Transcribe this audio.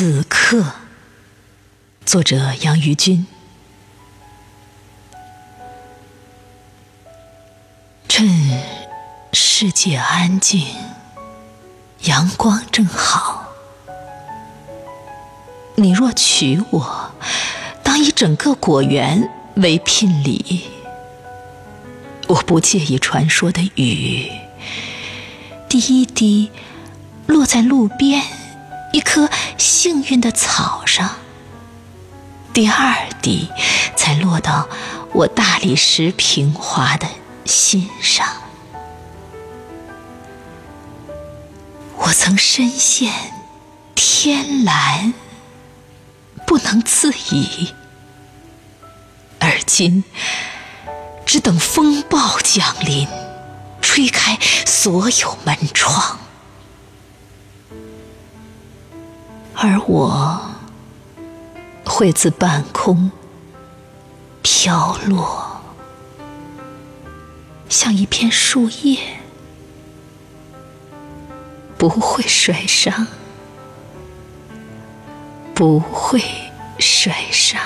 此刻，作者杨于君。趁世界安静，阳光正好，你若娶我，当以整个果园为聘礼。我不介意传说的雨，滴一滴落在路边。一棵幸运的草上，第二滴才落到我大理石平滑的心上。我曾深陷天蓝，不能自已，而今只等风暴降临，吹开所有门窗。而我会自半空飘落，像一片树叶，不会摔伤，不会摔伤。